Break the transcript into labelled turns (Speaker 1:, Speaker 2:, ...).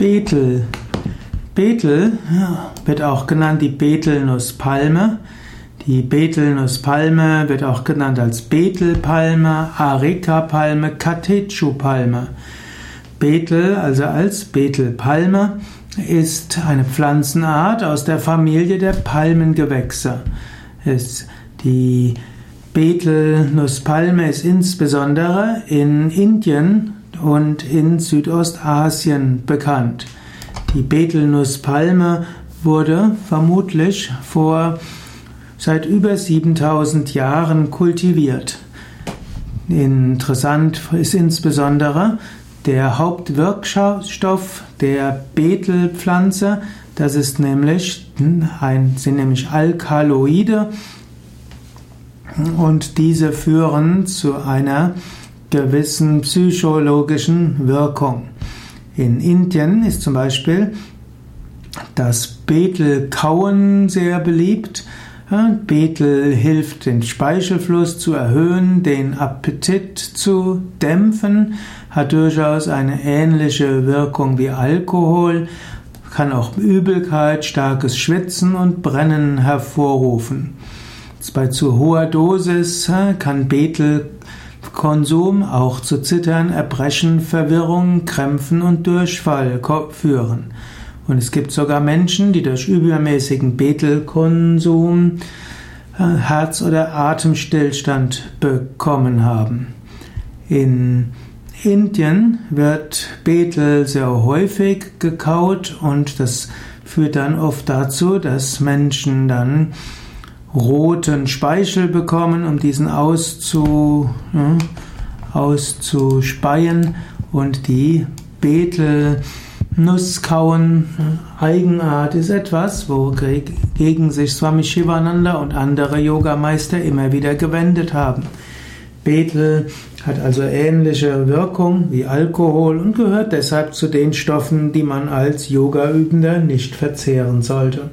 Speaker 1: Betel. Betel wird auch genannt die Betelnusspalme. Die Betelnusspalme wird auch genannt als Betelpalme, Areca-Palme, Catechu-Palme. Betel, also als Betelpalme, ist eine Pflanzenart aus der Familie der Palmengewächse. Die Betelnusspalme ist insbesondere in Indien und in Südostasien bekannt. Die Betelnusspalme wurde vermutlich vor seit über 7000 Jahren kultiviert. Interessant ist insbesondere der Hauptwirkstoff der Betelpflanze, das ist nämlich ein, sind nämlich Alkaloide und diese führen zu einer gewissen psychologischen Wirkung. In Indien ist zum Beispiel das Betelkauen sehr beliebt. Betel hilft, den Speichelfluss zu erhöhen, den Appetit zu dämpfen, hat durchaus eine ähnliche Wirkung wie Alkohol, kann auch Übelkeit, starkes Schwitzen und Brennen hervorrufen. Bei zu hoher Dosis kann Betelkonsum auch zu Zittern, Erbrechen, Verwirrung, Krämpfen und Durchfall führen. Und es gibt sogar Menschen, die durch übermäßigen Betelkonsum äh, Herz- oder Atemstillstand bekommen haben. In Indien wird Betel sehr häufig gekaut und das führt dann oft dazu, dass Menschen dann roten Speichel bekommen, um diesen auszu, ja, auszuspeien und die Betel Nusskauen, Eigenart ist etwas, wogegen sich Swami Shivananda und andere Yogameister immer wieder gewendet haben. Betel hat also ähnliche Wirkung wie Alkohol und gehört deshalb zu den Stoffen, die man als Yogaübender nicht verzehren sollte.